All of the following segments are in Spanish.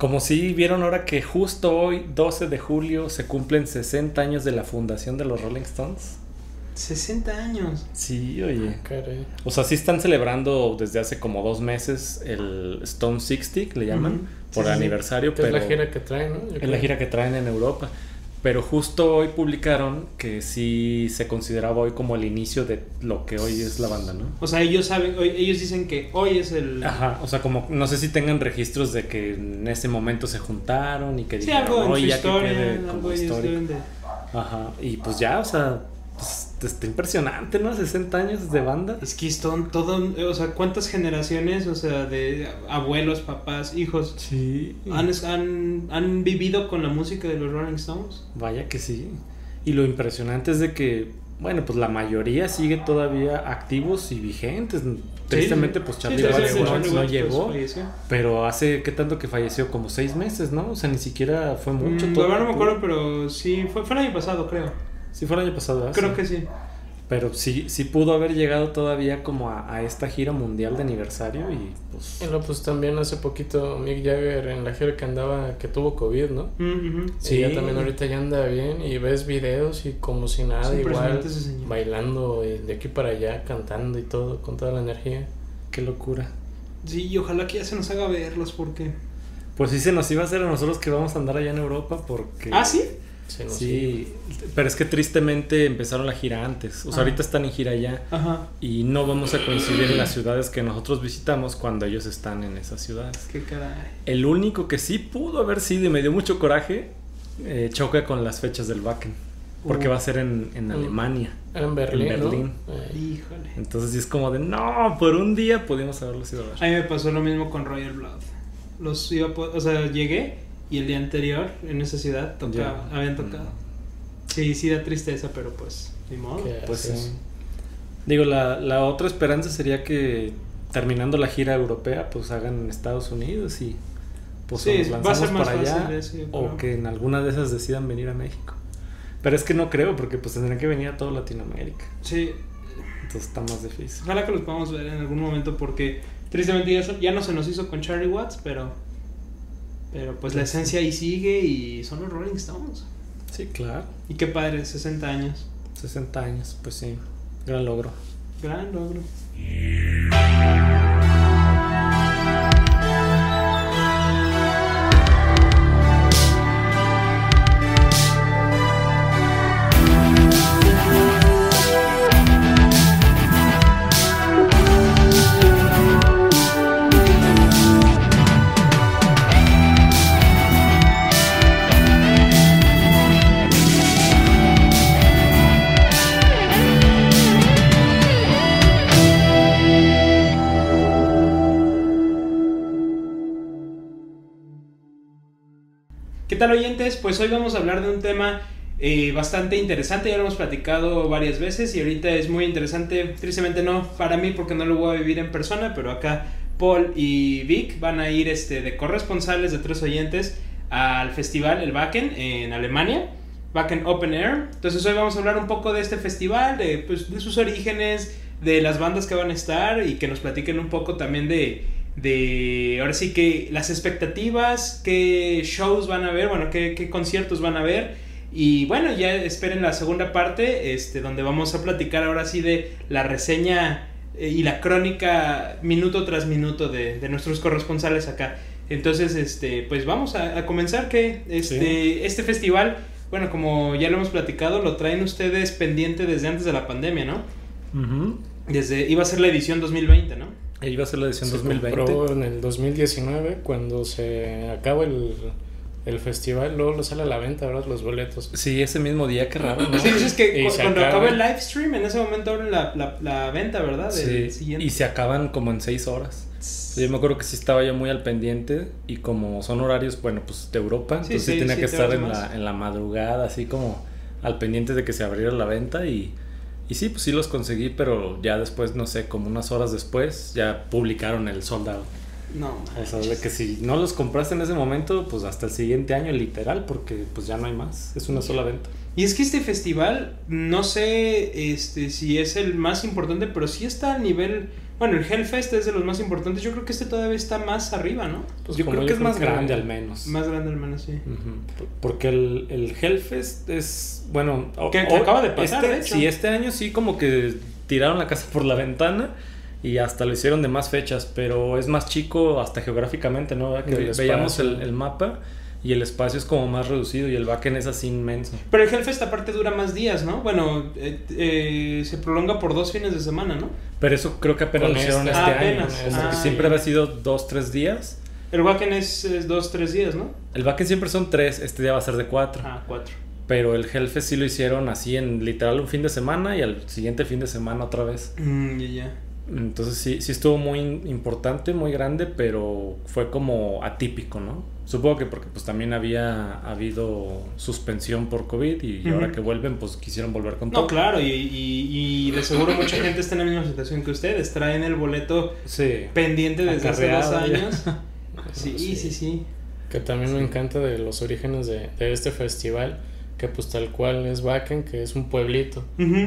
Como si vieron ahora que justo hoy, 12 de julio, se cumplen 60 años de la fundación de los Rolling Stones. 60 años. Sí, oye. Ah, Caray. O sea, sí están celebrando desde hace como dos meses el Stone 60, le llaman, Ujú. por Sí, sí, sí. aniversario, pero es la gira que traen, ¿no? Es la gira que traen en Europa. Pero justo hoy publicaron que sí se consideraba hoy como el inicio de lo que hoy es la banda, ¿no? O sea, ellos saben, hoy- ellos dicen que hoy es el... Ajá, o sea, como no sé si tengan registros de que en ese momento se juntaron y que Sí, dijeron, algo en su "Oye, ya que quede algo como histórico". de... Ajá, y pues ya, o sea, pues, está impresionante, ¿no? 60 años de banda. Es que todo, o sea, ¿cuántas generaciones, o sea, de abuelos, papás, hijos, Sí. han, han, han vivido con la música de los Rolling Stones? Vaya que sí. Y lo impresionante es de que, bueno, pues la mayoría sigue todavía activos y vigentes. Tristemente, pues Charlie Sí, sí, Watts sí, no, no pues, llegó. Pero hace, ¿qué tanto que falleció? Como seis meses, ¿no? O sea, ni siquiera fue mucho. Mm, todo- no me acuerdo, pero sí, fue, fue el año pasado, creo. Sí, fue el año pasado. ¿verdad? Creo Sí. que sí. Pero sí, sí pudo haber llegado todavía como a, a esta gira mundial de aniversario y pues... Y luego, pues también hace poquito Mick Jagger en la gira que andaba, que tuvo COVID, ¿no? Mm. Sí. Y ya también ahorita ya anda bien y ves videos y como si nada, Es igual impresionante ese señor. bailando y de aquí para allá, cantando y todo, con toda la energía. Qué locura. Sí, y ojalá que ya se nos haga verlos porque... Pues sí se nos iba a hacer a nosotros que vamos a andar allá en Europa porque... Ah, ¿sí? Sí. Sí, pero es que tristemente empezaron la gira antes. O sea, Ah. ahorita están en gira ya Ajá. y no vamos a coincidir en las ciudades que nosotros visitamos cuando ellos están en esas ciudades. Qué caray. El único que sí pudo haber sido y me dio mucho coraje eh, choca con las fechas del Wacken. Porque Uh. va a ser en, en Mm. Alemania. Era en Berlín, En ¿no? Berlín. Eh, Híjole. Entonces sí es como de no, por un día pudimos haberlos ido a ver. A mí me pasó lo mismo con Royal Blood. Los iba o sea, llegué y el día anterior en esa ciudad tocaba, Ya. habían tocado. Sí, sí da tristeza, pero pues, ni modo. ¿qué Pues sí. Digo, la, la otra esperanza sería que terminando la gira europea, pues hagan en Estados Unidos y pues Sí, nos va a lanzamos ser más para allá eso, o que en alguna de esas decidan venir a México. Pero es que no creo, porque pues tendrían que venir a toda Latinoamérica. Sí, Entonces está más difícil. ojalá que los podamos ver en algún momento porque tristemente ya, ya no se nos hizo con Charlie Watts, pero pero pues la esencia ahí sigue y son los Rolling Stones. Sí, claro. Y qué padre, 60 años. 60 años, pues sí. Gran logro. Gran logro. Tal oyentes? Pues hoy vamos a hablar de un tema eh, bastante interesante, ya lo hemos platicado varias veces y ahorita es muy interesante, tristemente no para mí porque no lo voy a vivir en persona, pero acá Paul y Vic van a ir este, de corresponsales de tres oyentes al festival, el Wacken, en Alemania, Wacken Open Air. Entonces hoy vamos a hablar un poco de este festival, de, pues, de sus orígenes, de las bandas que van a estar y que nos platiquen un poco también de, de ahora sí que las expectativas, qué shows van a ver, bueno, qué, qué conciertos van a ver. Y bueno, ya esperen la segunda parte, este, donde vamos a platicar ahora sí de la reseña eh, y la crónica minuto tras minuto de, de nuestros corresponsales acá. Entonces, este, pues vamos a, a comenzar que este, este festival, bueno, como ya lo hemos platicado, lo traen ustedes pendiente desde antes de la pandemia, ¿no? Desde, iba a ser la edición 2020, ¿no? Ahí va a ser la edición Se 2020. compró en el 2019 cuando se acaba el, el festival, luego lo sale a la venta, ¿verdad? Los boletos. Sí, ese mismo día, qué raro, ¿no? Sí, es que cu- cuando acaba. acaba el live stream, en ese momento abren la, la, la venta, ¿verdad? Del Sí, siguiente. y se acaban como en 6 horas. Yo me acuerdo que sí estaba yo muy al pendiente y como son horarios, bueno, pues de Europa, Sí, entonces sí, sí, tenía que siete estar en la, en la madrugada, así como al pendiente de que se abriera la venta y, y sí, pues sí los conseguí, pero ya después, no sé, como unas horas después, ya publicaron el sold out. No, O sea, de que si no los compraste en ese momento, pues hasta el siguiente año, literal, porque pues ya no hay más, es una sola venta. Y es que este festival, no sé este, si es el más importante, pero sí está al nivel Bueno, el Hellfest es de los más importantes. Yo creo que este todavía está más arriba, ¿no? Pues yo como creo que es más grande al menos. Más grande al menos, sí. Ujú. Porque el, el Hellfest es, bueno... Que- que o- acaba de pasar, este- de hecho. Sí, este año sí como que tiraron la casa por la ventana y hasta lo hicieron de más fechas, pero es más chico hasta geográficamente, ¿no? Que veíamos el, el mapa y el espacio es como más reducido y el Wacken es así inmenso. Pero el Hellfest aparte dura más días, ¿no? Bueno, eh, eh, se prolonga por dos fines de semana, ¿no? Pero eso creo que apenas lo hicieron este- este Ah, año. apenas. Ah, siempre había sido dos, tres días. El Wacken es, es dos, tres días, ¿no? El Wacken siempre son tres, este día va a ser de cuatro. Ah, cuatro. Pero el Hellfest sí lo hicieron así en literal un fin de semana y al siguiente fin de semana otra vez. Mm, ya, ya. Entonces sí, sí estuvo muy importante, muy grande, pero fue como atípico, ¿no? Supongo que porque pues también había habido suspensión por COVID y ahora que vuelven pues quisieron volver con todo. No, claro, y, y, y de seguro mucha gente está en la misma situación que ustedes. Traen el boleto Sí. pendiente desde hace dos Acarreado ya. años. Sí, sí, sí, sí. Que también me encanta de los orígenes de, de este festival, que pues tal cual es Wacken, que es un pueblito.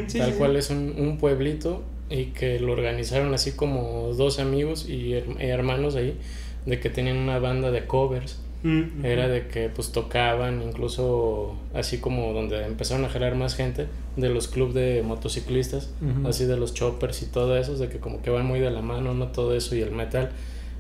Sí, tal sí, cual sí. es un, un pueblito y que lo organizaron así como dos amigos y, her- y hermanos ahí, de que tenían una banda de covers. Mm, ujú. Era de que pues tocaban, incluso así como donde empezaron a jalar más gente, de los clubes de motociclistas, Ujú. así de los choppers y todo eso, de que como que van muy de la mano, no todo eso y el metal.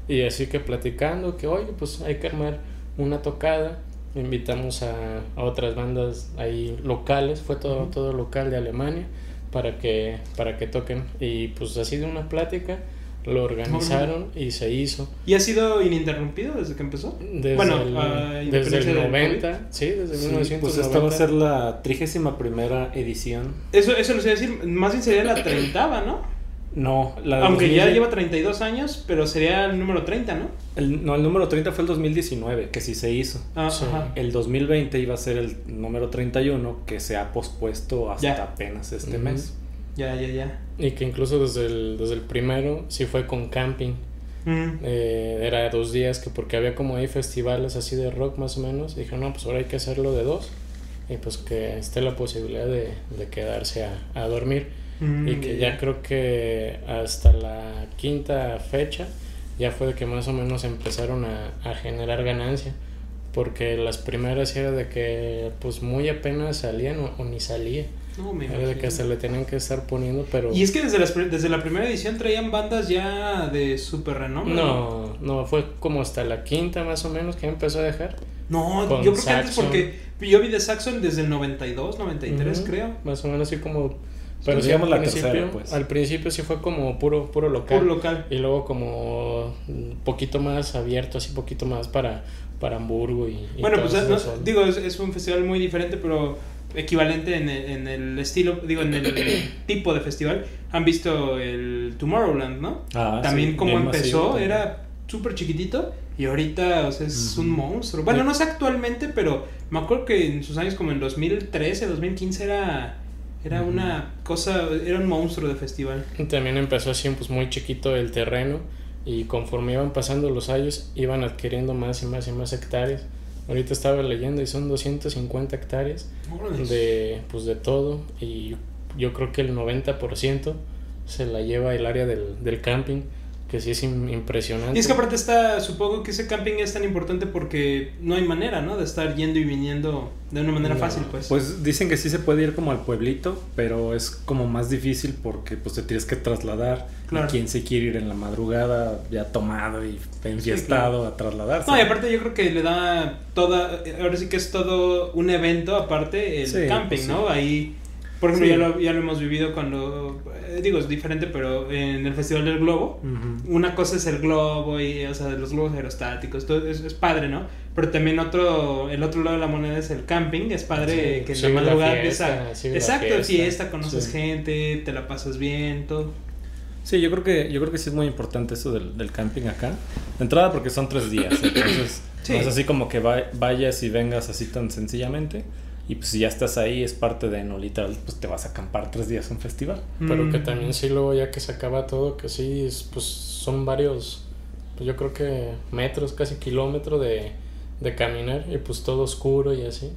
Y así que platicando que, oye, pues hay que armar una tocada, invitamos a, a otras bandas ahí locales, fue todo, Ujú. todo local de Alemania, para que, para que toquen. Y pues así de una plática lo organizaron y se hizo. ¿Y ha sido ininterrumpido desde que empezó? Desde Bueno, el, a desde el del 90, sí, desde Sí, 1990. pues esta va a ser la trigésima primera edición. Eso, eso les iba a decir, más bien sería la treintava, ¿no? No, la de Aunque ya 2000 lleva 32 años, pero sería el número 30, ¿no? El, no, el número 30 fue el 2019, que sí se hizo. Ah, Sí. ajá. El 2020 iba a ser el número 31, que se ha pospuesto hasta Ya. apenas este mes. Ya, ya, ya. Y que incluso desde el, desde el primero sí fue con camping. Mm. Eh, era dos días que porque había como ahí festivales así de rock más o menos. Dije, no, pues ahora hay que hacerlo de dos. Y pues que esté la posibilidad de, de quedarse a, a dormir. Mm, y que ya creo que hasta la quinta fecha ya fue de que más o menos empezaron a, a generar ganancia. Porque las primeras era de que pues muy apenas salían o, o ni salía. No, me Era de que hasta le tenían que estar poniendo, pero... Y es que desde, las desde la primera edición traían bandas ya de super renombre. No, no, fue como hasta la quinta más o menos que empezó a dejar. No, yo creo que antes Saxon. porque yo vi de Saxon desde el 92, 93 Ujú, creo. Más o menos así como... Pues Pero sí, digamos al la principio, tercera, pues. al principio sí fue como puro, puro local. Puro local. Y luego como un poquito más abierto, así poquito más para, para Hamburgo y... y Bueno, pues no- digo, es, es un festival muy diferente, pero equivalente en el, en el estilo, digo, en el tipo de festival. Han visto el Tomorrowland, ¿no? Ah, También sí, como empezó, masivo era súper chiquitito y ahorita, o sea, es Ujú. un monstruo. Bueno, no sé actualmente, pero me acuerdo que en sus años como en 2013, 2015 era, era una cosa, era un monstruo de festival. También empezó así pues muy chiquito el terreno y conforme iban pasando los años iban adquiriendo más y más y más hectáreas. Ahorita estaba leyendo y son 250 hectáreas de pues de todo y yo creo que el 90% se la lleva el área del, del camping que sí es im- impresionante Y es que aparte está, supongo que ese camping es tan importante porque no hay manera, ¿no? De estar yendo y viniendo de una manera No, fácil, pues. Pues dicen que sí se puede ir como al pueblito, pero es como más difícil porque pues te tienes que trasladar. Claro. Y quién se quiere ir en la madrugada ya tomado y enfiestado a trasladarse. No, y aparte yo creo que le da toda, ahora sí que es todo un evento aparte el Sí, camping, pues, ¿no? sí. Ahí, por ejemplo, Sí. ya, lo, ya lo hemos vivido cuando, eh, digo, es diferente, pero en el Festival del Globo, una cosa es el globo y, o sea, los globos aerostáticos, todo es, es padre, ¿no? Pero también otro, el otro lado de la moneda es el camping, es padre Sí, que en la madrugada fiesta, empieza, exacto, fiesta. fiesta, conoces Sí. gente, te la pasas bien, todo. Sí, yo creo que yo creo que sí es muy importante eso del, del camping acá. De entrada porque son tres días, entonces Sí. no es así como que va- vayas y vengas así tan sencillamente. Y pues si ya estás ahí es parte de no literal, pues te vas a acampar tres días a un festival. pero que Mm. también sí luego ya que se acaba todo que sí es, pues son varios pues yo creo que metros casi kilómetros de, de caminar y pues todo oscuro y así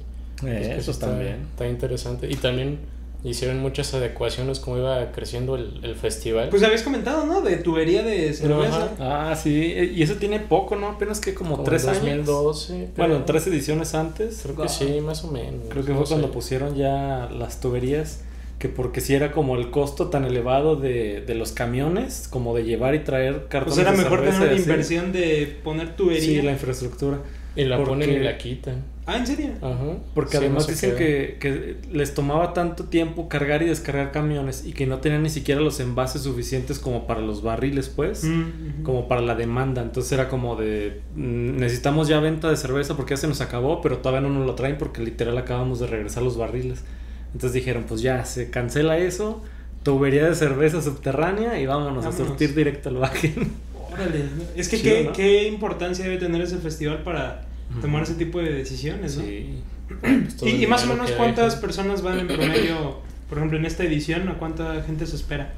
Eh, eso está, también. está interesante y también hicieron muchas adecuaciones como iba creciendo el, el festival. Pues habías comentado, ¿no? De tubería de cerveza. Ah, sí, y eso tiene poco, ¿no? Apenas que como, Como tres en años. 2012. Bueno, tres ediciones antes. Creo que sí, más o menos. Creo que no fue cuando sé. pusieron ya las tuberías, que porque si era como el costo tan elevado de, de los camiones, como de llevar y traer cartones Pues era de mejor cerveza tener una inversión de poner tubería. Sí, la infraestructura. Y la porque- ponen y la quitan. Ah, ¿en serio? Ajá. Porque Sí, además no dicen que, que les tomaba tanto tiempo cargar y descargar camiones y que no tenían ni siquiera los envases suficientes como para los barriles, pues, Mm, como para la demanda. Entonces era como de, mm, necesitamos ya venta de cerveza porque ya se nos acabó, pero todavía no nos lo traen porque literal acabamos de regresar los barriles. Entonces dijeron, pues ya, se cancela eso, tubería de cerveza subterránea y vámonos, a surtir directo al Wagen. Órale. Es que Chido, qué, ¿no? qué importancia debe tener ese festival para tomar ese tipo de decisiones, ¿no? Sí. Pues Y, y más o menos cuántas dejan. personas van en promedio, por ejemplo, en esta edición, ¿a cuánta gente se espera?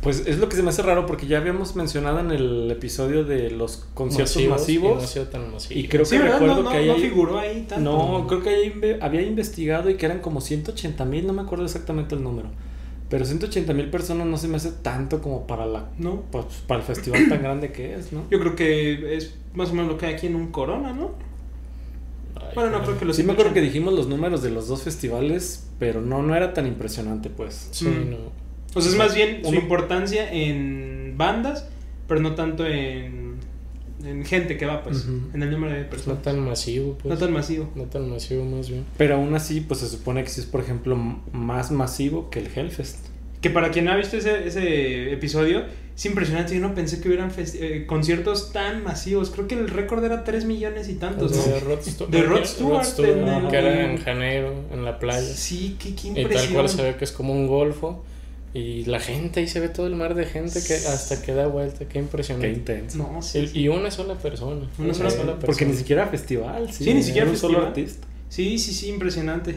Pues es lo que se me hace raro porque ya habíamos mencionado en el episodio de los conciertos y masivos. no ha sido tan masivo. Y creo sí, que ¿verdad? recuerdo No, no, que ahí no hay- figuró ahí tanto. No, creo que ahí había investigado y que eran como 180 mil, no me acuerdo exactamente el número. Pero 180 mil personas no se me hace tanto como para la No. pues, para el festival tan grande que es, ¿no? Yo creo que es más o menos lo que hay aquí en un Corona, ¿no? Bueno, no creo que los Sí me acuerdo que 180. dijimos los números de los dos festivales, pero no, no era tan impresionante, pues. Sí, Mm. no. O sea, es más bien su importancia en bandas, pero no tanto en, en gente que va, pues, en el número de No personas. tan masivo, pues. No tan masivo. No tan masivo, más bien. Pero aún así, pues se supone que sí es, por ejemplo, más masivo que el Hellfest. Que para quien no ha visto ese, ese episodio, es impresionante. Yo no pensé que hubieran eh, conciertos tan masivos. Creo que el récord era 3 millones y tantos, de ¿no? Rod Stewart. De Rod Rod Stewart, Stewart, en el- que era en Janeiro, en la playa. Sí, qué, qué Y tal impresión. cual se ve que es como un golfo. Y la gente, ahí se ve todo el mar de gente que hasta que da vuelta. Qué Qué impresionante. intenso. No, sí, Y- sí. Y una sola persona. Una sola persona. Porque ni siquiera festival, sí. Sí, ni siquiera era un solo festival. artista. Sí, sí, sí, impresionante.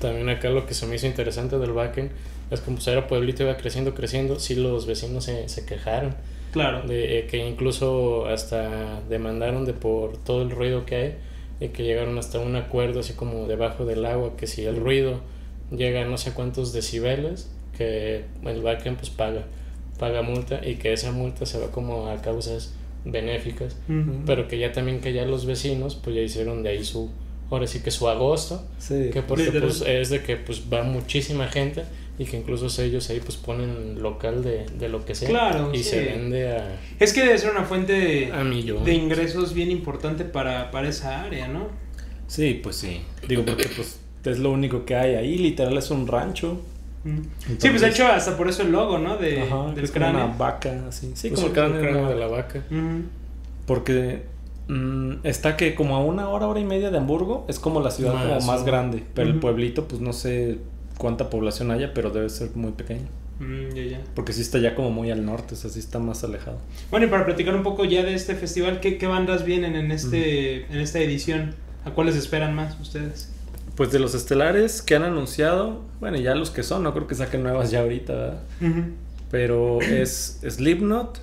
También acá lo que se me hizo interesante del Wacken es como pues era pueblito iba creciendo, creciendo. Sí, los vecinos se, se quejaron. Claro. De eh, que incluso hasta demandaron de por todo el ruido que hay. Y que llegaron hasta un acuerdo así como debajo del agua. Que si el ruido llega a no sé cuántos decibeles, que el Wacken pues paga. Paga multa y que esa multa se va como a causas benéficas. Ujú. Pero que ya también que ya los vecinos pues ya hicieron de ahí su, ahora sí que su agosto, Sí. que porque pues es de que pues va muchísima gente y que incluso ellos ahí pues ponen local de, de lo que sea Claro, y sí. se vende a, Es que debe ser una fuente de, a de ingresos bien importante para, para esa área, ¿no? Sí, pues sí. Digo, porque pues es lo único que hay ahí. Literal es un rancho. Sí, pues de hecho hasta por eso el logo, ¿no? De, Ajá, del es como una cráneo. vaca, así. Sí, Pues como el es cráneo, de la vaca. Porque mm, está que como a una hora, hora y media de Hamburgo es como la ciudad Más, como más grande. Pero el pueblito, pues no sé cuánta población haya, pero debe ser muy pequeño. Mm, ya, ya. Porque sí está ya como muy al norte, o sea, sí está más alejado. Bueno, y para platicar un poco ya de este festival, ¿qué, qué bandas vienen en, este, en esta edición? ¿A cuáles esperan más ustedes? Pues de los estelares que han anunciado, bueno, ya los que son, no creo que saquen nuevas ya ahorita, ¿verdad? Pero es Slipknot,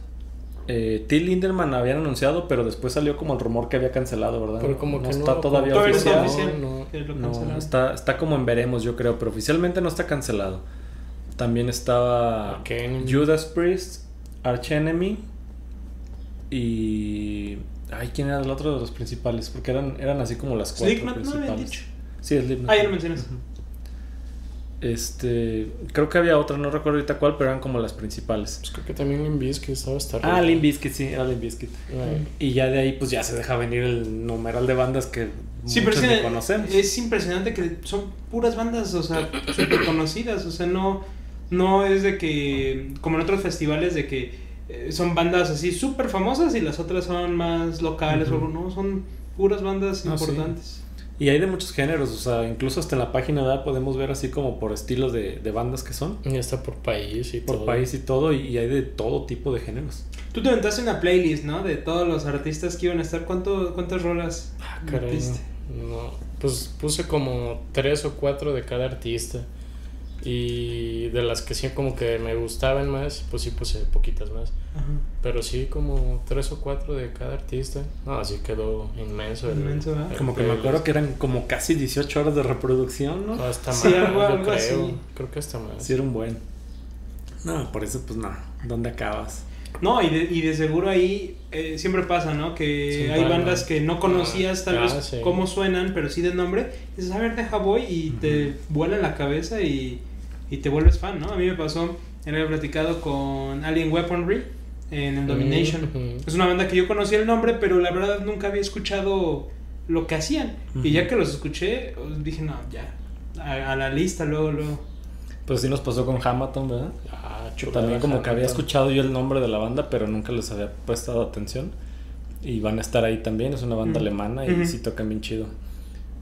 eh, Till Lindemann habían anunciado, pero después salió como el rumor que había cancelado, ¿verdad? Pero como no que está no, todavía no oficial. No, No, está, está como en veremos, yo creo, pero oficialmente no está cancelado. También estaba. Judas Priest, Arch Enemy y... Ay, ¿quién era el otro de los principales? Porque eran, eran así como las cuatro Slipknot, ¿no principales. habían dicho? Sí, Slipknot. Ah, ya lo mencionas. Este, creo que había otra, no recuerdo ahorita cuál, pero eran como las principales. Pues creo que también Limp Bizkit estaba hasta Ah, Bizkit, sí, era Limp Bizkit. Ay, Y ya de ahí pues ya se deja venir el numeral de bandas que Sí, pero es, que conocemos. es impresionante que son puras bandas, o sea, súper conocidas, o sea, no, no es de que, como en otros festivales, de que eh, son bandas así súper famosas y las otras son más locales Ujú. o algo, no, son puras bandas Ah, sí. Y hay de muchos géneros, o sea, incluso hasta en la página ¿verdad? podemos ver así como por estilos de, de bandas que son, Ya está por país y por todo. país y todo, y, y hay de todo tipo de géneros. Tú te aventaste una playlist, ¿no? De todos los artistas que iban a estar, ¿Cuánto, ¿cuántas rolas Ah, caray, metiste? no. No, Pues puse como tres o cuatro de cada artista. Y de las que sí como que me gustaban más, pues sí puse poquitas más. Ajá. Pero sí como tres o cuatro de cada artista. No, así quedó inmenso. el- Inmenso, ¿verdad? el Como que me acuerdo que eran como casi 18 horas de reproducción, ¿no? Hasta más, Sí, algo- yo algo creo. así. Creo que hasta más. Sí, era un buen. No, por eso, pues no. ¿Dónde acabas? No, y de, y de seguro ahí eh, siempre pasa, ¿no? Que Sí, hay bueno. bandas que no conocías tal Ah, vez sí. cómo suenan, pero sí de nombre. Dices, a ver, deja voy y te vuela la cabeza y, y te vuelves fan, ¿no? A mí me pasó, había platicado con Alien Weaponry en el Domination. Es una banda que yo conocía el nombre, pero la verdad nunca había escuchado lo que hacían. Y ya que los escuché, dije, no, ya, a, a la lista luego, luego. Pues sí nos pasó con Hamilton, ¿verdad? Ah, Que chulada, también como que había Hamilton. escuchado yo el nombre de la banda, pero nunca les había prestado atención. Y van a estar ahí también, es una banda alemana y sí tocan bien chido.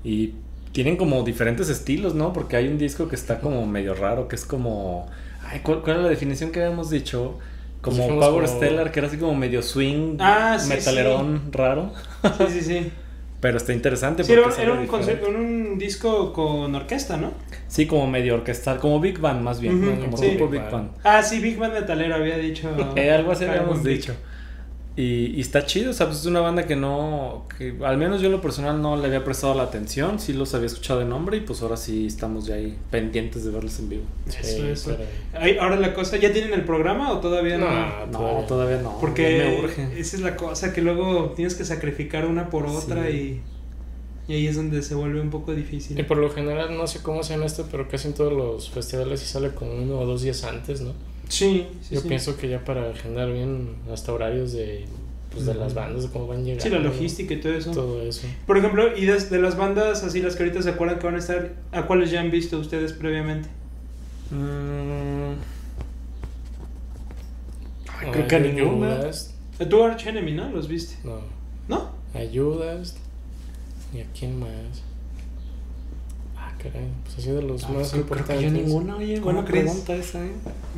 Y tienen como diferentes estilos, ¿no? Porque hay un disco que está como medio raro, que es como... Ay, ¿cuál, cuál era la definición que habíamos dicho? Como Dijimos Power como- Stellar, que era así como medio swing, Ah, sí, metalerón raro. Sí, sí, sí. Pero está interesante Sí, era, porque era sale un, diferente. concepto, un disco con orquesta, ¿no? Sí, como medio orquestal, como Big Band más bien, Ujú, como sí. tipo Big Band. Ah, sí, Big Band Metalero había dicho. Eh, algo así habíamos dicho. Y, y está chido, o sea, pues es una banda que no, que al menos yo en lo personal no le había prestado la atención, sí los había escuchado de nombre y pues ahora sí estamos ya ahí pendientes de verlos en vivo. Sí, Eso, eso. pero- Ay, ahora la cosa, ¿ya tienen el programa o todavía no? No, No, todavía. todavía no. Porque me urge. esa es la cosa, que luego tienes que sacrificar una por otra Sí. y, y ahí es donde se vuelve un poco difícil. Y por lo general, no sé cómo sean esto, pero casi en todos los festivales sí sale como uno o dos días antes, ¿no? Sí, sí, Yo sí. pienso que ya para agendar bien hasta horarios de, pues, de las bandas, de cómo van llegando. Sí, la logística y todo eso. Todo eso. Por ejemplo, y de, las bandas así, las que ahorita se acuerdan que van a estar, ¿a cuáles ya han visto ustedes previamente? Mm. Ay, Ay, creo que a ninguna. Tu Arch Enemy, ¿no? ¿Los viste? No. ¿No? Ayudas. ¿Y a quién más? Caray. Pues así de los Ah, más creo, creo importantes. que yo ninguna, oye, ¿Cómo buena crees? pregunta esa, ¿eh?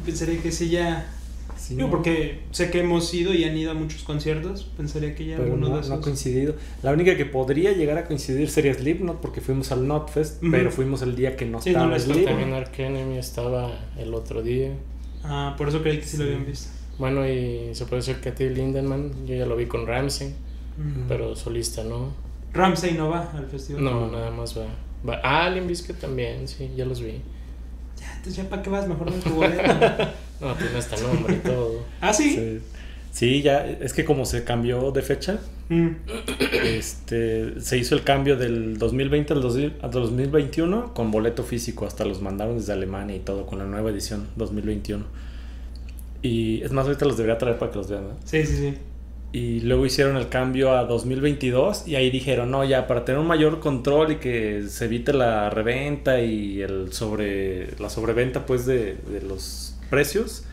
Pensaría que sí ya... Sí, Digo, no. porque sé que hemos ido y han ido a muchos conciertos. Pensaría que ya Pero alguno no, de no ha esos... coincidido. La única que podría llegar a coincidir sería Slipknot porque fuimos al Notfest, pero fuimos el día que no Sí, no estaba estaba Slipknot. También Ark Enemy estaba el otro día. Ah, por eso creí que sí, lo Sí. habían visto. Bueno, y se puede decir que a ti Lindenman, yo ya lo vi con Ramsey, pero solista no. Ramsey no va al festival. No, nada más va. Ah, Alien Biscuit también, sí, ya los vi. Ya, entonces ya para qué vas, mejor no tu boleto. No, tiene hasta nombre y todo. ah, sí. Sí. Sí, ya, es que como se cambió de fecha, Mm. este, se hizo el cambio del 2020 al 2000 al 2021 con boleto físico, hasta los mandaron desde Alemania y todo, con la nueva edición 2021. Y es más, ahorita los debería traer para que los vean, ¿no? Sí, sí, sí. Y luego hicieron el cambio a 2022 y ahí dijeron, no, ya para tener un mayor control y que se evite la reventa y el sobre la sobreventa pues de, los precios,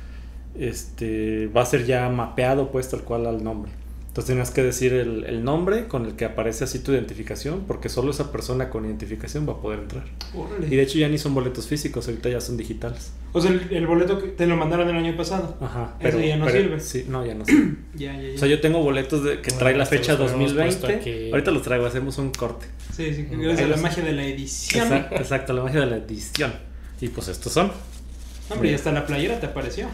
este va a ser ya mapeado pues tal cual al nombre. Entonces tienes que decir el, el nombre con el que aparece así tu identificación, porque solo esa persona con identificación va a poder entrar. Órale. Y de hecho ya ni son boletos físicos, ahorita ya son digitales. O sea, el, el boleto que te lo mandaron el año pasado. Ajá. Eso ya no sirve. Sí, no, ya no sirve. Ya, ya, ya. O sea, yo tengo boletos de, que Bueno, trae la fecha los habíamos 2020. puesto aquí. Ahorita los traigo, hacemos un corte. Sí, sí, gracias a la magia de la edición. Exacto, exacto, la magia de la edición. Y pues estos son. Hombre, y hasta la playera te apareció.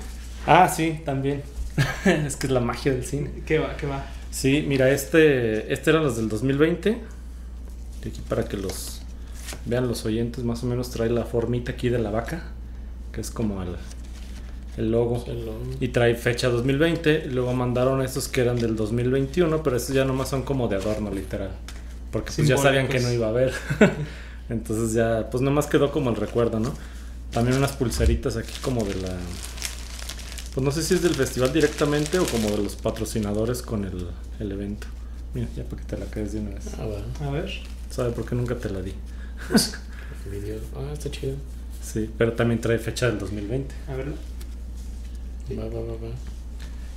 Ah, sí, también. es que es la magia del cine. ¿Qué va, qué va? Sí, mira, este, este eran los del 2020. Y aquí para que los vean los oyentes, más o menos trae la formita aquí de la vaca, que es como el, el logo. Y trae fecha 2020. y Luego mandaron estos que eran del 2021, pero estos ya nomás son como de adorno, literal. Porque pues ya sabían que no iba a haber. Entonces ya, pues nomás quedó como el recuerdo, ¿no? También unas pulseritas aquí como de la... Pues no sé si es del festival directamente o como de los patrocinadores con el, el evento. Mira, ya para que te la quedes de una vez. Ah, va. A ver. ¿Sabe por qué nunca te la di? Video. Ah, está chido. Sí, pero también trae fecha del 2020. A ver. Va, va, va, va.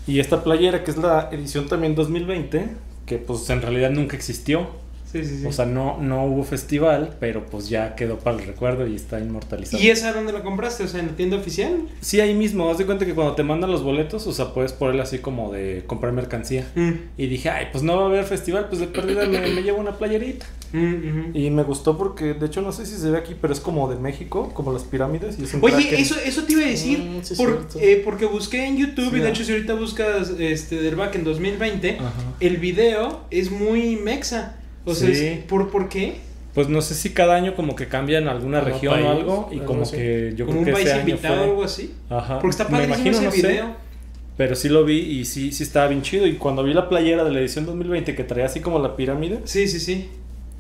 Y esta playera, que es la edición también 2020, que pues en realidad nunca existió. Sí, sí, sí. O sea, no, no hubo festival, pero pues ya quedó para el recuerdo y está inmortalizado. ¿Y esa dónde la compraste? O sea, en la tienda oficial. Sí, ahí mismo, haz de cuenta que cuando te mandan los boletos, o sea, puedes ponerle así como de comprar mercancía. Mm. Y dije, ay, pues no va a haber festival, pues de perdida me, me llevo una playerita. Mm. Y me gustó porque, de hecho, no sé si se ve aquí, pero es como de México, como las pirámides. Y es un Oye, eso, eso te iba a decir, Mm, sí por- eh, porque busqué en YouTube Sí, y de hecho si ahorita buscas este, del back en 2020, Ajá. el video es muy mexa. O sea, Sí. ¿por, ¿por qué? Pues no sé si cada año como que cambian alguna Como región país, o algo, y como así. que yo ¿Como creo un que país ese año invitado o algo así? Ajá. Porque está Me padrísimo imagino, ese no sé. video. Pero sí lo vi y sí, sí estaba bien chido. Y cuando vi la playera de la edición 2020 que traía así como la pirámide, Sí, sí, sí.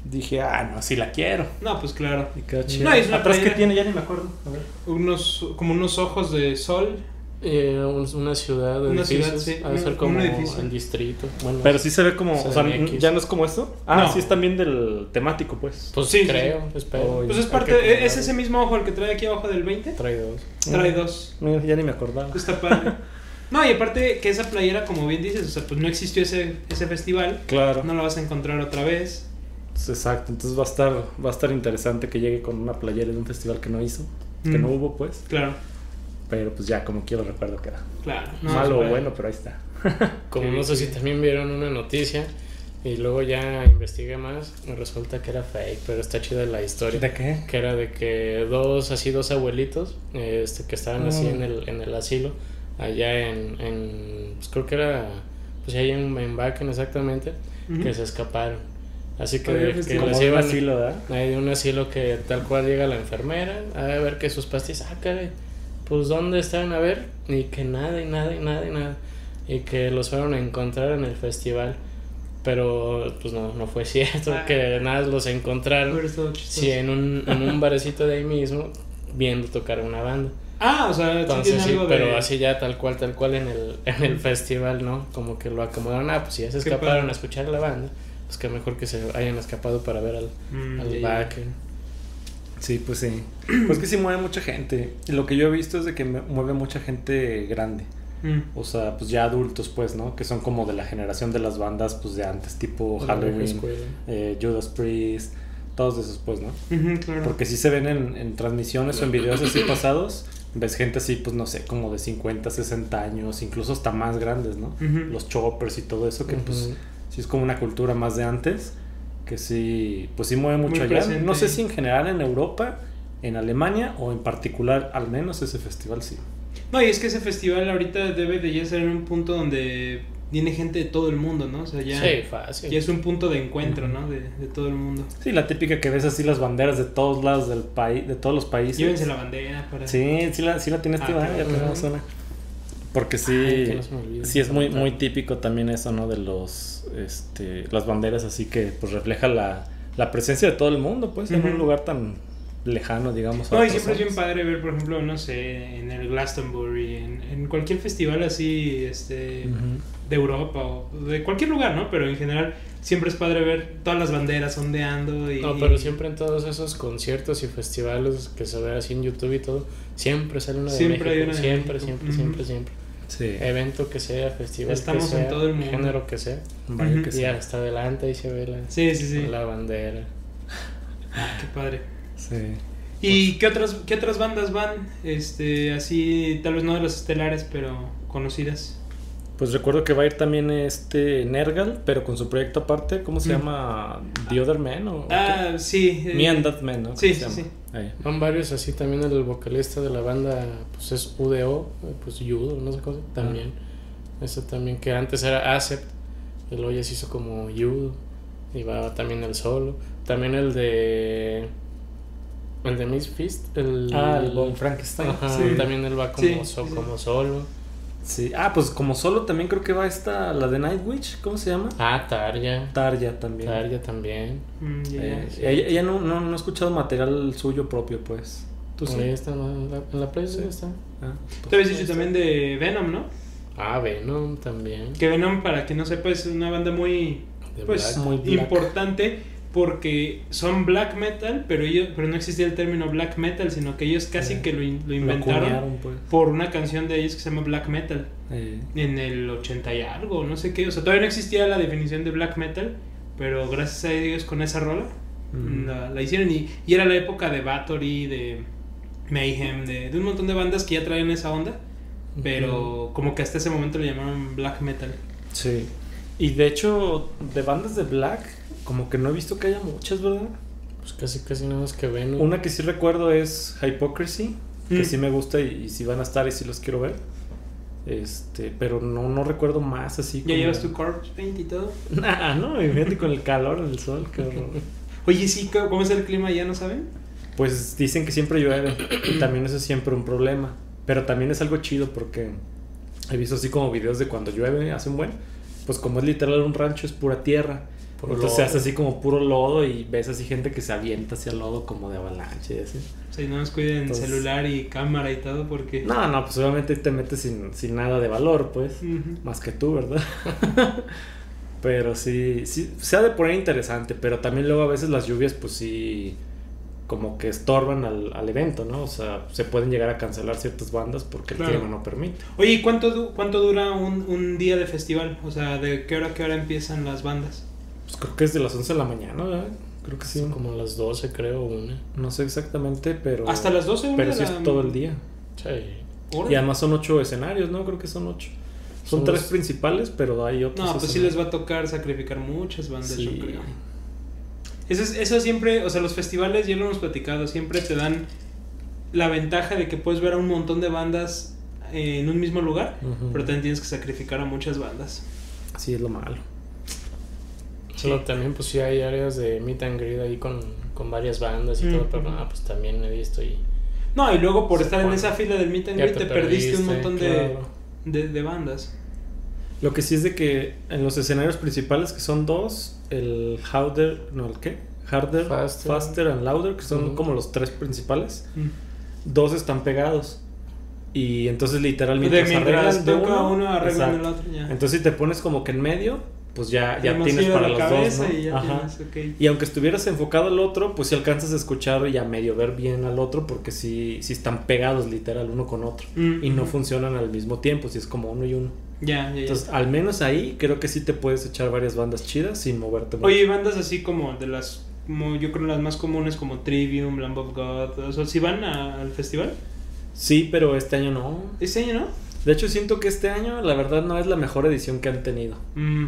dije, ah, no, sí la quiero. No, pues claro. Y quedó No, chido. es una Atrás que tiene, ya ni me acuerdo. A ver. Unos, como unos ojos de sol. Eh, un- una ciudad, Una edificios, ciudad, sí, ha de un- ser un como edificio. el distrito. Bueno, Pero sí se ve como, o sea, ya no es como esto. Ah, No. sí es también del temático, pues. pues sí, sí, creo, espero. Pues es hay parte, que ¿es ese mismo ojo el que trae aquí abajo del 20? Trae dos. Trae Mm. dos. Mira, ya ni me acordaba. Está padre. No, y aparte que esa playera, como bien dices, o sea, pues no existió ese, ese festival. Claro. No la vas a encontrar otra vez. Exacto, entonces va a estar va a estar interesante que llegue con una playera de un festival que no hizo, que Mm. no hubo, pues. Claro, Pero pues ya, como quiero recuerdo que era claro. No, malo o bueno, pero ahí está. Como no sé si también vieron una noticia y luego ya investigué más y resulta que era fake, pero está chida la historia. ¿De qué? Que era de que dos, así dos abuelitos, este, que estaban así Mm. en el, en el asilo, allá en, en pues creo que era, pues ahí en, en Bakken exactamente, que se escaparon. Así que, Oye, que pues, les Como de un llevan asilo, ¿verdad? Hay de un asilo que tal cual llega la enfermera a ver que sus pastillas, ah, caray, pues ¿dónde están? A ver, y que nada, y nada, y nada, y nada. Y que los fueron a encontrar en el festival. Pero pues no, no fue cierto, Ah. que nada los encontraron. Sí, en un, en un barecito de ahí mismo, viendo tocar una banda. Ah, o sea, Entonces sí, algo de... pero así ya tal cual, tal cual en el, en el festival, ¿no? Como que lo acomodaron, ah, pues si ya se escaparon a escuchar la banda, pues que mejor que se hayan escapado para ver al, Mm, al ya. Bakken. Sí, pues sí. Pues que sí mueve mucha gente. Y lo que yo he visto es de que mueve mucha gente grande. Mm. O sea, pues ya adultos, pues, ¿no? Que son como de la generación de las bandas, pues de antes, tipo Halloween, eh, Judas Priest, todos esos, pues, ¿no? Claro. Porque si se ven en, en transmisiones o en videos así pasados, ves gente así, pues no sé, como de 50, 60 años, incluso hasta más grandes, ¿no? Los choppers y todo eso, que pues sí es como una cultura más de antes, que sí, pues sí mueve mucho Muy allá. presente. No sé si en general en Europa, en Alemania o en particular, al menos ese festival sí. No, y es que ese festival ahorita debe de ya ser en un punto donde viene gente de todo el mundo, ¿no? O sea, ya, Sí, fácil. ya es un punto de encuentro, ¿no? De, de todo el mundo. Sí, la típica que ves así las banderas de todos lados del país, de todos los países. Llévense la bandera para... Sí, sí la, sí la tienes Ah, tú, ¿verdad? ya claro. Porque sí, Ay, olvide. sí es muy, muy típico también eso, ¿no? De los, este, las banderas así que pues refleja la, la presencia de todo el mundo, pues, en un lugar tan lejano, digamos. a No, y siempre es bien padre ver, por ejemplo, no sé, en el Glastonbury, en, en cualquier festival así, este, de Europa o de cualquier lugar, ¿no? Pero en general siempre es padre ver todas las banderas ondeando y... No, pero siempre en todos esos conciertos y festivales que se ve así en YouTube y todo, siempre sale una de Siempre hay México. una de siempre, México. siempre, siempre, siempre. Sí, Evento que sea, festival Estamos que en sea, todo el mundo. género que sea. vaya Ujú. que Y sí. hasta adelante ahí se ve la, Sí, sí, sí. la bandera. Ah, qué padre. Sí. ¿Y qué otras, qué otras bandas van? Este, así, tal vez no de las estelares, pero conocidas. Pues recuerdo que va a ir también este Nergal, pero con su proyecto aparte, ¿cómo se Mm. llama? The Other Man o Ah, sí. qué? eh, Me and That Man, ¿no? sí, ¿Cómo se sí, llama? Ahí. Van varios así también el vocalista de la banda pues es UDO, eh, pues Judo, no sé cómo, también. Eso también que antes era Acept, y luego ya se hizo como Judo y va también el solo. También el de el de Miss Fist, el Ah, el Von Frankenstein. Ajá, Sí. también él va como, Sí, so- sí, sí. como solo. Sí. Ah, pues como solo también creo que va esta, la de Nightwitch, ¿cómo se llama? Ah, Tarja. Tarja también. Tarja también. Mm, ya. Eh, sí. ella ella no, no, no ha escuchado material suyo propio, pues. Tú sí. Ahí está, en la, en la playlist Sí. está. Ah, Te habías pues, dicho ahí también de Venom, ¿no? Ah, Venom también. Que Venom, para que no sepa, es una banda muy, pues, Black. muy black. importante porque son black metal, pero ellos, pero no existía el término black metal, sino que ellos casi Eh, que lo, in- lo Lo inventaron pues. por una canción de ellos que se llama black metal Eh, en el 80 y algo, no sé qué, o sea, todavía no existía la definición de black metal, Pero gracias a Dios con esa rola Mm. la, la hicieron. Y, y era la época de Bathory, de Mayhem, de, de un montón de bandas que ya traían esa onda. Pero como que hasta ese momento le llamaban black metal. Sí. Y de hecho, de bandas de black, como que no he visto que haya muchas, ¿verdad? Pues casi, casi nada más que ven. Una que sí recuerdo es Hypocrisy, que Mm. sí me gusta y, y sí van a estar y sí los quiero ver. Este, pero no, no recuerdo más así. ¿Ya como- llevas tu corpse paint y todo? Nah, no, imagínate con el calor, el sol, qué horror. Oye, sí, ¿cómo cómo es el clima? ¿Ya no saben? Pues dicen que siempre llueve y también eso es siempre un problema. Pero también es algo chido porque he visto así como videos de cuando llueve, hace un buen. Pues como es literal un rancho, es pura tierra. Puro Entonces se lodo. hace así como puro lodo y ves así gente que se avienta hacia el lodo como de avalancha y así. O sea, y no nos cuiden Entonces- celular y cámara y todo porque... No, no, pues obviamente te metes sin, sin nada de valor, pues. Ujú. Más que tú, ¿verdad? pero sí, sí, se ha de poner interesante, pero también luego a veces las lluvias, pues sí, como que estorban al, al evento, ¿no? O sea, se pueden llegar a cancelar ciertas bandas porque el Claro. clima no permite. Oye, ¿y cuánto, du- cuánto dura un, un día de festival? O sea, ¿de qué hora a qué hora empiezan las bandas? Pues creo que es de las 11 de la mañana, ¿verdad? Creo que sí. Son como las 12, creo, una. No sé exactamente, pero... ¿Hasta las 12? una Pero sí la- es todo el día. Sí. Órale. Y además son ocho escenarios, ¿no? Creo que son ocho. Son Son tres los- principales, pero hay otros. No, pues sí les va a tocar sacrificar muchas bandas, Sí. yo creo. Eso, es- eso siempre, o sea, los festivales, ya lo hemos platicado, siempre te dan la ventaja de que puedes ver a un montón de bandas eh, en un mismo lugar, pero también tienes que sacrificar a muchas bandas. Sí, es lo malo. Solo también, pues sí hay áreas de meet and greet ahí con, con varias bandas y Mm. todo, pero no, pues también he visto y. No, y luego por Sí, estar en esa fila del meet and greet te, te perdiste un perdiste, montón de, claro. de, de bandas. Lo que sí es de que en los escenarios principales, que son dos, el Harder, no, el qué? Harder, Faster. Faster, and Louder, que son Ujú. como los tres principales, Mm. dos están pegados. Y entonces literal De mientras arreglan de toca uno, uno, arreglan el otro, ya. Entonces si te pones como que en medio, pues ya, ya tienes para los dos, ¿no? y ya Ajá. tienes, ok. Y aunque estuvieras enfocado al otro, pues si alcanzas a escuchar y a medio ver bien al otro, porque sí, sí están pegados literal uno con otro. Mm, Y no ujú. funcionan al mismo tiempo, si es como uno y uno. Ya, ya, ya. Entonces, al menos ahí creo que sí te puedes echar varias bandas chidas sin moverte mucho. Oye, bandas así como de las, como yo creo las más comunes como Trivium, Lamb of God, o sea, ¿sí van a- al festival? Sí, pero este año no. Este año, ¿no? De hecho, siento que este año, la verdad, no es la mejor edición que han tenido. Mm,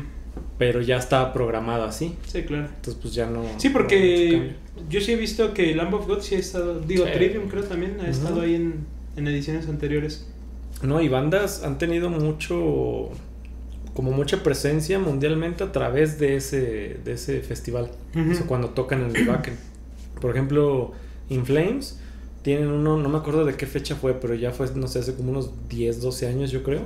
Pero ya estaba programado así. sí, claro. Entonces, pues ya no. Sí, porque yo sí he visto que Lamb of God sí ha estado, digo, Sí. Trivium creo también ha estado ahí en, en ediciones anteriores. No, y bandas han tenido mucho. Como mucha presencia mundialmente a través de ese, de ese festival. O sea, cuando tocan en el Wacken. Por ejemplo, In Flames tienen uno, no me acuerdo de qué fecha fue, pero ya fue, no sé, hace como unos 10, 12 años, yo creo.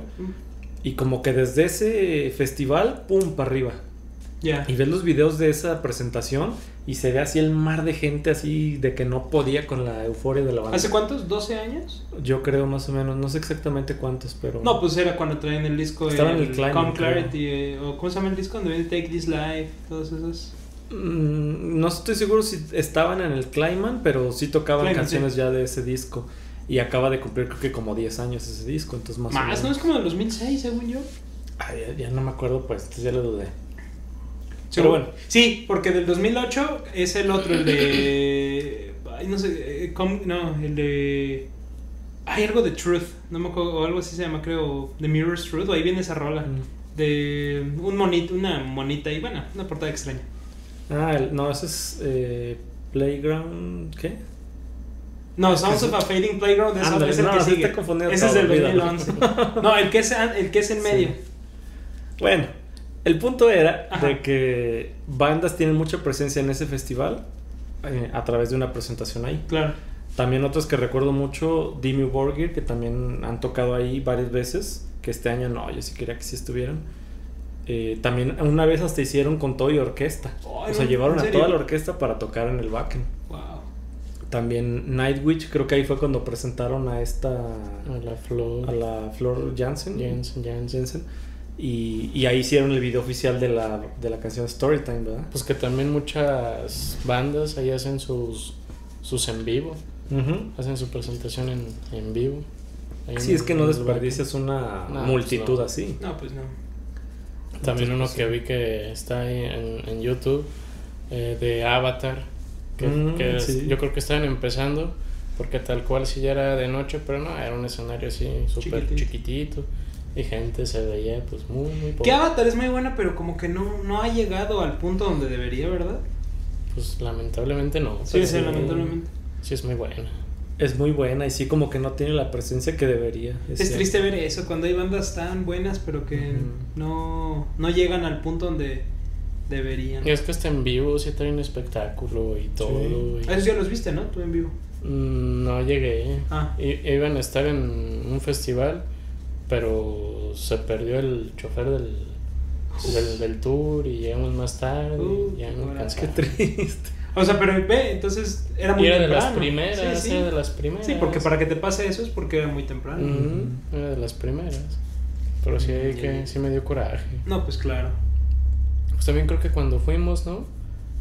Y como que desde ese festival, pum, para arriba. Ya. Y ves los videos de esa presentación y se ve así el mar de gente así de que no podía con la euforia de la banda. ¿Hace cuántos? ¿12 años? Yo creo más o menos, no sé exactamente cuántos, pero... No, pues era cuando traían el disco Estaba en el Climate, Come. Clarity, eh, o ¿cómo se llama el disco? Donde viene Take This Life, todos esos. Mm, no estoy seguro si estaban en el Clyman, pero sí tocaban canciones sí. ya de ese disco. Y acaba de cumplir creo que como 10 años ese disco, entonces más, o Más, ¿no? Es como del 2006, según yo. Ay, ya, ya no me acuerdo pues, entonces ya lo dudé. Pero Pero bueno. Sí, porque del 2008 es el otro, el de... Ay, no sé, eh, no, el de... Hay algo de Truth, no me acuerdo, o algo así se llama, creo, The Mirror's Truth, o ahí viene esa rola. Mm. De un monito, una monita y bueno, una portada extraña. Ah, el- no, ese es eh, Playground, ¿qué? No, Sounds of a Fading Playground es, Ándale, es el no, que sigue. Ese es todo, del olvídalo. 2011. No, el que es, el que es en Sí. medio. Bueno, el punto era Ajá. de que bandas tienen mucha presencia en ese festival eh, a través de una presentación ahí. Claro. También otros que recuerdo mucho, Dimmu Borgir, que también han tocado ahí varias veces, que este año no, yo sí quería que sí estuvieran. Eh, también una vez hasta hicieron con todo y orquesta. O sea, no, llevaron ¿en a toda la orquesta para tocar en el Wacken. También Nightwish, creo que ahí fue cuando presentaron a esta... A la Flor. a la Flor Jansen. Y, y ahí hicieron el video oficial de la, de la canción Storytime, ¿verdad? Pues que también muchas bandas ahí hacen sus, sus en vivo. Hacen su presentación en, en vivo. Ahí Sí, en- es que no el desperdicias una No, multitud pues no. así. No, pues no. También Entonces, uno pues, que sí. vi que está ahí en, en YouTube eh, de Avatar, que, Mm, que sí. yo creo que estaban empezando, porque tal cual sí ya era de noche, pero no, era un escenario así súper Chiquitito. chiquitito y gente se veía pues muy, muy poco. Que Avatar es muy buena, pero como que no, no ha llegado al punto donde debería, ¿verdad? Pues lamentablemente no. Sí, pero sí, lamentablemente. Sí es muy buena. Es muy buena y sí como que no tiene la presencia que debería. Es, cierto. triste ver eso, cuando hay bandas tan buenas, pero que Ujú. no, no llegan al punto donde deberían. Y es que está en vivo, sí trae un espectáculo y todo. y- Ah, Esos ya los viste, ¿no? Tú en vivo. Mm, No llegué. Ah. I- iban a estar en un festival, pero se perdió el chofer del, del, del tour y llegamos más tarde. Uh, y ya no qué triste. O sea, pero ve, entonces era Y muy era de temprano. las primeras, Sí, sí. era de las primeras. Sí, porque para que te pase eso es porque era muy temprano. Era de las primeras. Pero sí, Mm, que, sí me dio coraje. No, pues claro. Pues también creo que cuando fuimos, ¿no?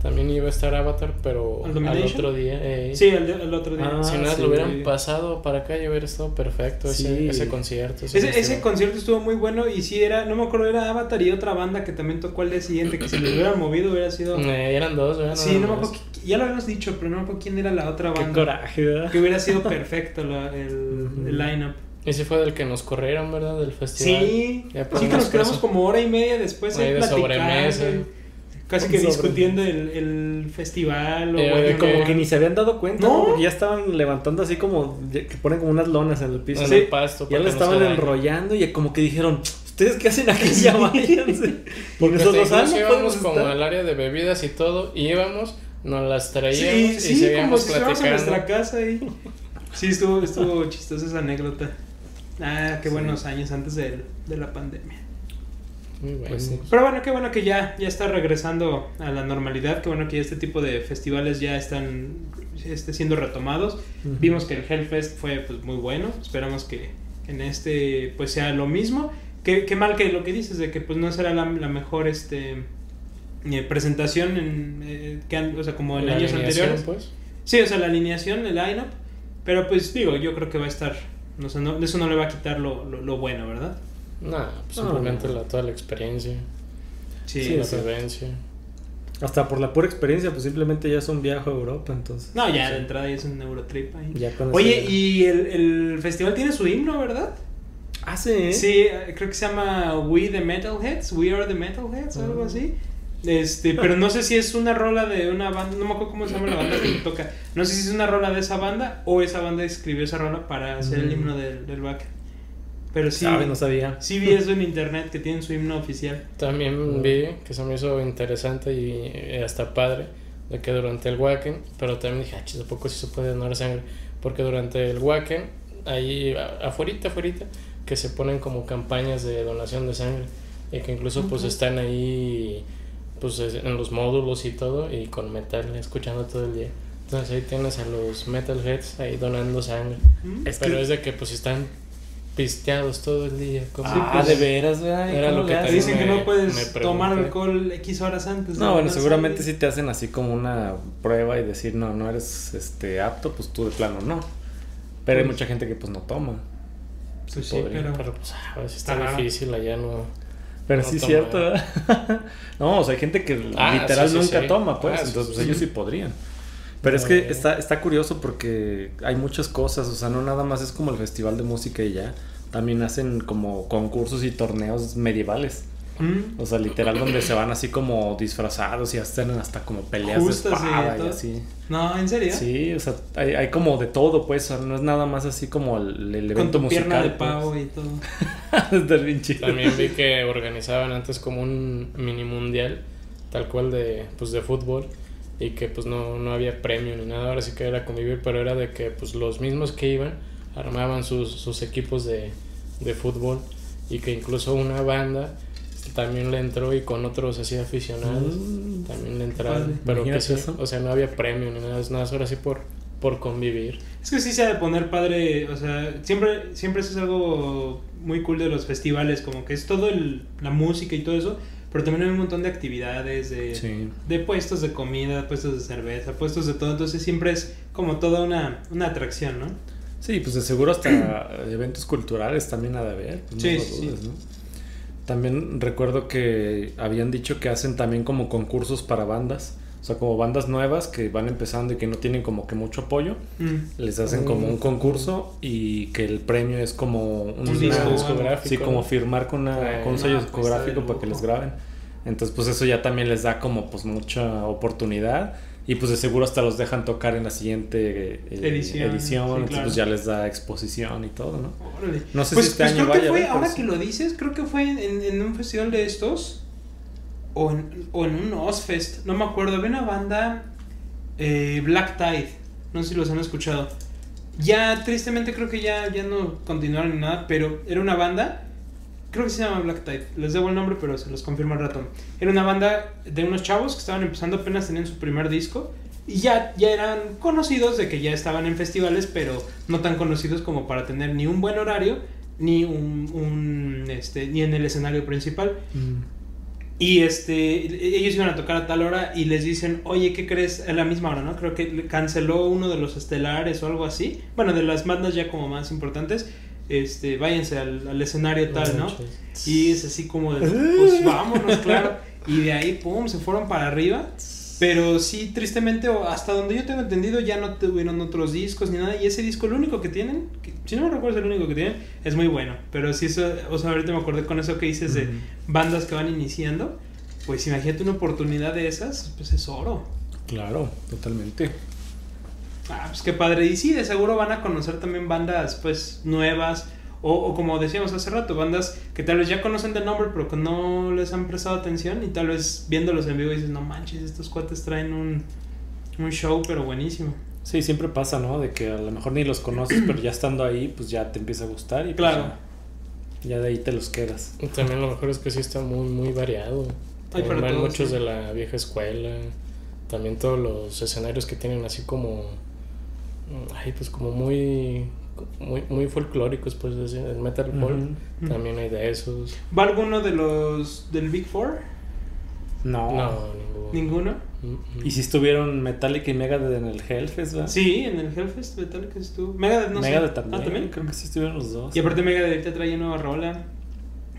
También iba a estar Avatar, pero ¿Al al otro día. eh, Sí, el otro día. Ah, Si sí. lo hubieran pasado para acá, ya hubiera estado perfecto ese, Sí. ese concierto. Ese, ese concierto estuvo muy bueno y sí era, no me acuerdo, era Avatar y otra banda que también tocó al día siguiente, que si lo hubieran movido hubiera sido... Eh, eran dos, ¿verdad? Sí, no me acuerdo, ya lo habíamos dicho, pero no me acuerdo quién era la otra Qué banda. coraje, ¿verdad? Que hubiera sido perfecto la- el, el line-up. Ese fue del que nos corrieron, ¿verdad? Del festival. Sí, sí que nos quedamos como hora y media después Ahí de sobremesa. Casi que Sobre- discutiendo el, el festival o Eh, bueno, Como que- ni se habían dado cuenta, No. ya estaban levantando así como que ponen como unas lonas en el piso. En Sí. el pasto. Ya lo no estaban enrollando y como que dijeron, ¿ustedes qué hacen aquí? Ya váyanse. Porque nosotros ah, incluso no íbamos como al área de bebidas y todo, y íbamos, nos las traíamos Sí, y sí, como seguíamos si estuviéramos en nuestra casa ahí. Sí, estuvo, estuvo chistosa esa anécdota. Ah, qué Sí. buenos años antes de, de la pandemia. Muy bueno. Pues sí. Pero bueno, qué bueno que ya, ya está regresando a la normalidad, qué bueno que ya este tipo de festivales ya están este, siendo retomados. Vimos que el Hellfest fue pues, muy bueno, esperamos que en este pues sea lo mismo. Qué, qué mal que lo que dices de que pues no será la, la mejor este eh, presentación en, eh, que o sea, como en La años alineación, anteriores. pues. Sí, o sea, la alineación, el lineup. Pero pues digo, yo creo que va a estar. No sé, no, eso no le va a quitar lo, lo, lo bueno, ¿verdad? Nah, pues No, simplemente no. La, toda la experiencia, Sí. Sí, la o sea, vivencia. Hasta por la pura experiencia, pues simplemente ya es un viaje a Europa, entonces. No, ya Sí. de entrada ya es un Eurotrip ahí. Ya Oye, y el, el festival tiene su himno, ¿verdad? Ah, sí, ¿eh? Sí, eh, creo que se llama We the Metalheads, We Are the Metalheads, algo Ah. así. Este, pero no sé si es una rola de una banda, no me acuerdo cómo se llama la banda que toca. No sé si es una rola de esa banda o esa banda escribió esa rola para hacer el Mm. himno del, del back. Pero sí, Sabe, no sabía. sí vi eso en internet que tienen su himno oficial. También vi que se me hizo interesante y eh, hasta padre de que durante el Wacken, pero también dije, ah, chis, ¿a poco sí se puede donar sangre? Porque durante el Wacken, ahí afuerita, afuerita, que se ponen como campañas de donación de sangre y que incluso pues están ahí pues es- en los módulos y todo y con metal escuchando todo el día. Entonces ahí tienes a los metalheads ahí donando sangre. ¿Mm? Es Pero que- es de que pues están pisteados todo el día. como- Ah, pues, de veras, ¿verdad? ¿Y era lo que te Dicen que no puedes tomar alcohol X horas antes. No, bueno, seguramente sí te hacen así como una prueba y decir, no, no eres este apto, pues tú de plano no. Pero hay Pues- mucha gente que pues no toma. Pues sí, podría, pero... Pero pues ah, a veces está Ajá. difícil allá no. Pero No sí es cierto, no, o sea, hay gente que Ah, literal sí, sí, nunca sí. toma, pues, Ah, entonces sí, ellos sí. podrían. Pero es que está, está curioso porque hay muchas cosas, o sea, no nada más es como el festival de música y ya. También hacen como concursos y torneos medievales. ¿Mm? O sea, literal donde se van así como disfrazados y hacen hasta como peleas Justas de y espada y, todo. así. No, ¿en serio? Sí, o sea, hay, hay como de todo, pues, o sea, no es nada más así como el, el Con evento tu musical. pierna de pues. pavo y todo. Está bien chido. También vi que organizaban antes como un mini mundial, tal cual de, pues, de fútbol, y que pues no, no había premio ni nada, ahora sí que era convivir, pero era de que pues los mismos que iban armaban sus, sus equipos de, de fútbol y que incluso una banda también le entró y con otros así aficionados Mm. también le entraron, Padre. pero que sí, eso. o sea, no había premio ni nada, es nada, ahora sí por, por convivir. Es que sí se ha de poner padre, o sea, siempre, siempre eso es algo muy cool de los festivales, como que es todo el, la música y todo eso, pero también hay un montón de actividades, de, Sí. de puestos de comida, puestos de cerveza, puestos de todo, entonces siempre es como toda una, una atracción, ¿no? Sí, pues de seguro hasta eventos culturales también ha de haber. pues, Sí, no lo sí, ¿no? También recuerdo que habían dicho que hacen también como concursos para bandas. O sea, como bandas nuevas que van empezando y que no tienen como que mucho apoyo. Mm. Les hacen como un concurso y que el premio es como un, Un disco discográfico, Sí, como firmar con, una, con un sello pues, discográfico para que les graben. Entonces, pues eso ya también les da como pues mucha oportunidad. Y pues de seguro hasta los dejan tocar en la siguiente eh, Edición, edición. sí, entonces claro. pues ya les da exposición y todo, ¿no? Órale. No sé pues, si este pues año creo que fue, ahora que lo dices, creo que fue en, en- en un festival de estos o en, o en un Ozfest, no me acuerdo. Había una banda eh, Black Tide, no sé si los han escuchado. Ya, tristemente, creo que ya, ya no continuaron ni nada, pero era una banda, creo que se llama Black Tide, les debo el nombre, pero se los confirmo al rato. Era una banda de unos chavos que estaban empezando apenas, tenían su primer disco. Y ya, ya eran conocidos de que ya estaban en festivales, pero no tan conocidos como para tener ni un buen horario, ni un, un, este, ni en el escenario principal. Y este, ellos iban a tocar a tal hora y les dicen, oye, ¿qué crees? A la misma hora, ¿no? Creo que canceló uno de los estelares o algo así. Bueno, de las bandas ya como más importantes. Este, váyanse al, al escenario tal, ¿no? Y es así como de, pues vámonos, claro. Y de ahí, pum, se fueron para arriba. Pero sí, tristemente, hasta donde yo tengo entendido, ya no tuvieron otros discos ni nada. Y ese disco, el único que tienen, que, si no me recuerdo, es el único que tienen, es muy bueno. Pero sí, eso, o sea, ahorita me acordé con eso que dices de bandas que van iniciando. Pues imagínate una oportunidad de esas, pues es oro. Claro, totalmente. Ah, pues qué padre. Y sí, de seguro van a conocer también bandas, pues, nuevas. O, o como decíamos hace rato, bandas que tal vez ya conocen de nombre, pero que no les han prestado atención. Y tal vez viéndolos en vivo dices, no manches, estos cuates traen un, un show, pero buenísimo. Sí, siempre pasa, ¿no? De que a lo mejor ni los conoces, pero ya estando ahí, pues ya te empieza a gustar y pues, Claro. ya, ya de ahí te los quedas. Y también lo mejor es que sí está muy, muy variado. Hay También para van todos, muchos sí. de la vieja escuela. También todos los escenarios que tienen así como. Mm, Ay, pues como muy. Muy, muy folclóricos, pues decir, el metal folk. Ujú. También hay de esos. ¿Va alguno de los del Big Four? No. No, ninguno. ¿Ninguno? Y si estuvieron Metallica y Megadeth en el Hellfest, ¿verdad? Sí, en el Hellfest Metallica estuvo. Megadeth no sé. Megadeth también. Ah, también. Creo que sí estuvieron los dos. Y aparte Megadeth ahorita trae nueva rola.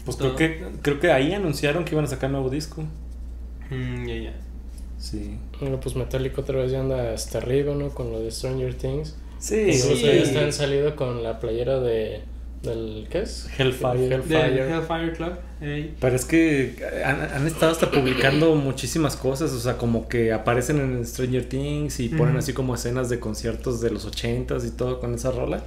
pues todo. creo que, creo que ahí anunciaron que iban a sacar nuevo disco. Mm, ya, ya. Sí. Bueno, pues Metallica otra vez ya anda hasta arriba, ¿no? Con lo de Stranger Things. Sí, Incluso sí. ya están salido con la playera de. Del, ¿Qué es? Hellfire. Hellfire. Hellfire Club. ey. Pero es que han, han estado hasta publicando muchísimas cosas, o sea, como que aparecen en Stranger Things y ponen Ujú. así como escenas de conciertos de los ochentas y todo con esa rola.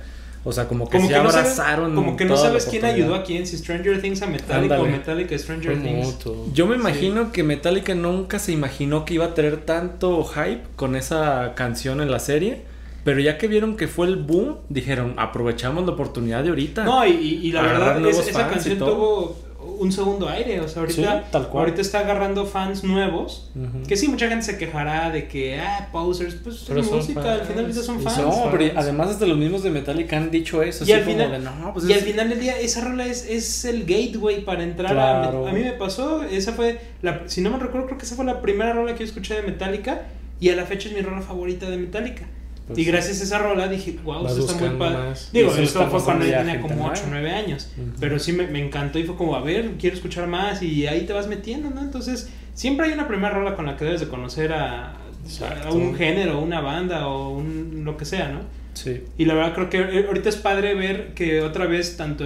O sea, como que Como se que, no sabes, abrazaron. como que no sabes quién ayudó a quién, si Stranger Things a Metallica o. Metallica a Stranger Fue Things. mutuo. Yo me imagino que Metallica nunca se imaginó que iba a tener tanto hype con esa canción en la serie. Pero ya que vieron que fue el boom, dijeron, aprovechamos la oportunidad de ahorita. No, y, la verdad, es- esa canción tuvo un segundo aire. O sea, ahorita, Sí, tal cual. ahorita está agarrando fans nuevos. Que sí, mucha gente se quejará de que, ah, posers, pues Pero es son música, fans, al final del son fans. No, pero además hasta los mismos de Metallica han dicho eso. Y así al como final- de, no, pues y es- al final del día, esa rola es, es el gateway para entrar Claro. a... A mí me pasó, esa fue, la, si no me recuerdo, creo que esa fue la primera rola que yo escuché de Metallica. Y a la fecha es mi rola favorita de Metallica. Pues y gracias a esa rola dije, wow, esto está muy padre. más. Digo, esto fue cuando yo tenía como nueva. 8 o 9 años. Pero sí me, me encantó y fue como, a ver, quiero escuchar más. Y ahí te vas metiendo, ¿no? Entonces, siempre hay una primera rola con la que debes de conocer a, a un género, una banda o un, lo que sea, ¿no? Sí. Y la verdad creo que eh, ahorita es padre ver que otra vez tanto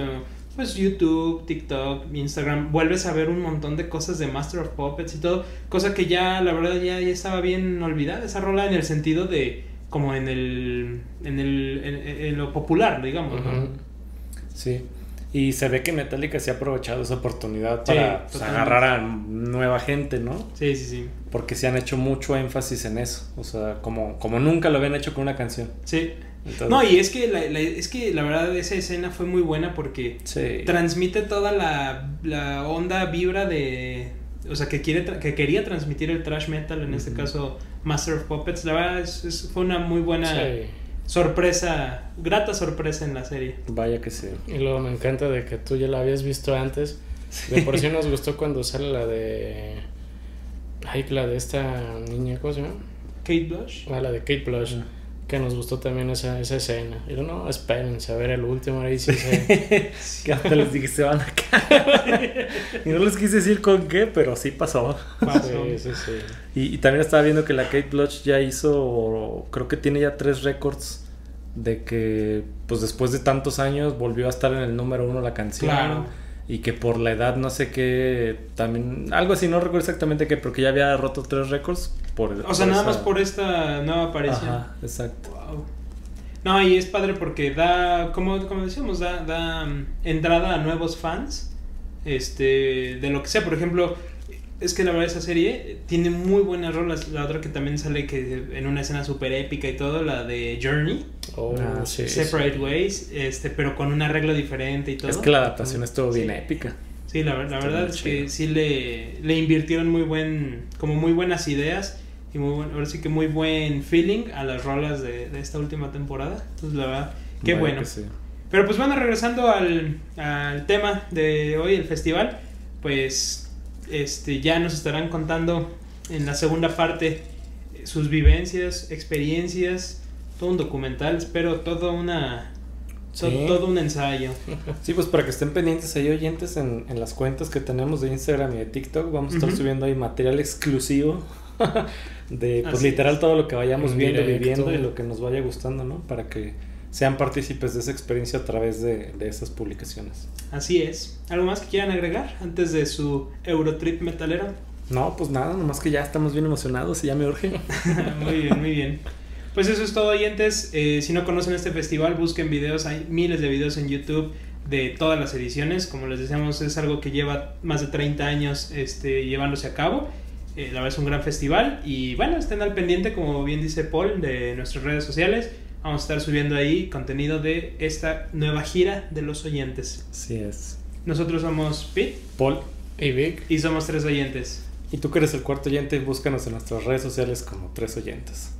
pues YouTube, TikTok, Instagram, vuelves a ver un montón de cosas de Master of Puppets y todo, cosa que ya la verdad ya, ya estaba bien olvidada esa rola en el sentido de como en el en el en, en lo popular, digamos, ¿no? Sí. Y se ve que Metallica se ha aprovechado esa oportunidad Sí, para pues, agarrar a nueva gente, ¿no? Sí, sí, sí. Porque se han hecho mucho énfasis en eso. O sea, como, como nunca lo habían hecho con una canción. Sí. Entonces, No, y es que la, la- es que la verdad esa escena fue muy buena porque sí. transmite toda la, la onda vibra de o sea que quiere tra- que quería transmitir el trash metal en este caso Master of Puppets la verdad es- es- fue una muy buena Sí. sorpresa grata sorpresa en la serie Vaya que sí. Y luego me encanta de que tú ya la habías visto antes. De por sí nos gustó cuando sale la de. Ay, la de esta niña, ¿cómo se llama? Kate Bush Ah, la de Kate Blush. Que que nos gustó también esa, esa escena. Y yo, no, espérense a ver el último, ahí sí que hasta les dije, se van a caer. y no les quise decir con qué, pero sí pasó. Sí, sí, sí. Y, y, también estaba viendo que la Kate Blush ya hizo, creo que tiene ya tres récords de que, pues después de tantos años, volvió a estar en el número uno la canción. Claro. Y que por la edad, no sé qué, también, algo así, no recuerdo exactamente qué, pero que ya había roto tres récords. Por, o sea, por nada esa- más por esta nueva aparición. Ajá, exacto. Wow. No, y es padre porque da, como, como decíamos, da, da mm, entrada a nuevos fans. Este, de lo que sea, por ejemplo, es que la verdad esa serie tiene muy buenas rolas. La otra que también sale que en una escena súper épica y todo, la de Journey, Oh, Ah, sí, sí. Separate Ways, este, pero con un arreglo diferente y todo. Es que la adaptación estuvo bien Sí. épica. Sí, la, la verdad es chido. que sí le, le invirtieron muy buen, como muy buenas ideas y muy buen, ahora sí que muy buen feeling a las rolas de, de esta última temporada. Entonces, la verdad, qué Vaya bueno. sí. Pero pues bueno, regresando al, al tema de hoy, el festival, pues este ya nos estarán contando en la segunda parte eh, sus vivencias, experiencias, todo un documental, espero todo una Sí. todo un ensayo. Sí, pues para que estén pendientes ahí oyentes en, en las cuentas que tenemos de Instagram y de TikTok, vamos a estar subiendo ahí material exclusivo de pues Así literal es. todo lo que vayamos En viendo, directo. viviendo y lo que nos vaya gustando, ¿no? Para que sean partícipes de esa experiencia a través de, de esas publicaciones. Así es. ¿Algo más que quieran agregar antes de su Eurotrip metalero? No, pues nada, nomás que ya estamos bien emocionados y ya me urge. muy bien, muy bien. Pues eso es todo, oyentes. Eh, si no conocen este festival, busquen videos. Hay miles de videos en YouTube de todas las ediciones. Como les decíamos, es algo que lleva más de 30 años este, llevándose a cabo. Eh, la verdad es un gran festival. Y bueno, estén al pendiente, como bien dice Paul, de nuestras redes sociales. Vamos a estar subiendo ahí contenido de esta nueva gira de los oyentes. Así es. Nosotros somos Pete Paul, Y Vic, y somos tres oyentes. y tú que eres el cuarto oyente, búscanos en nuestras redes sociales como tres oyentes.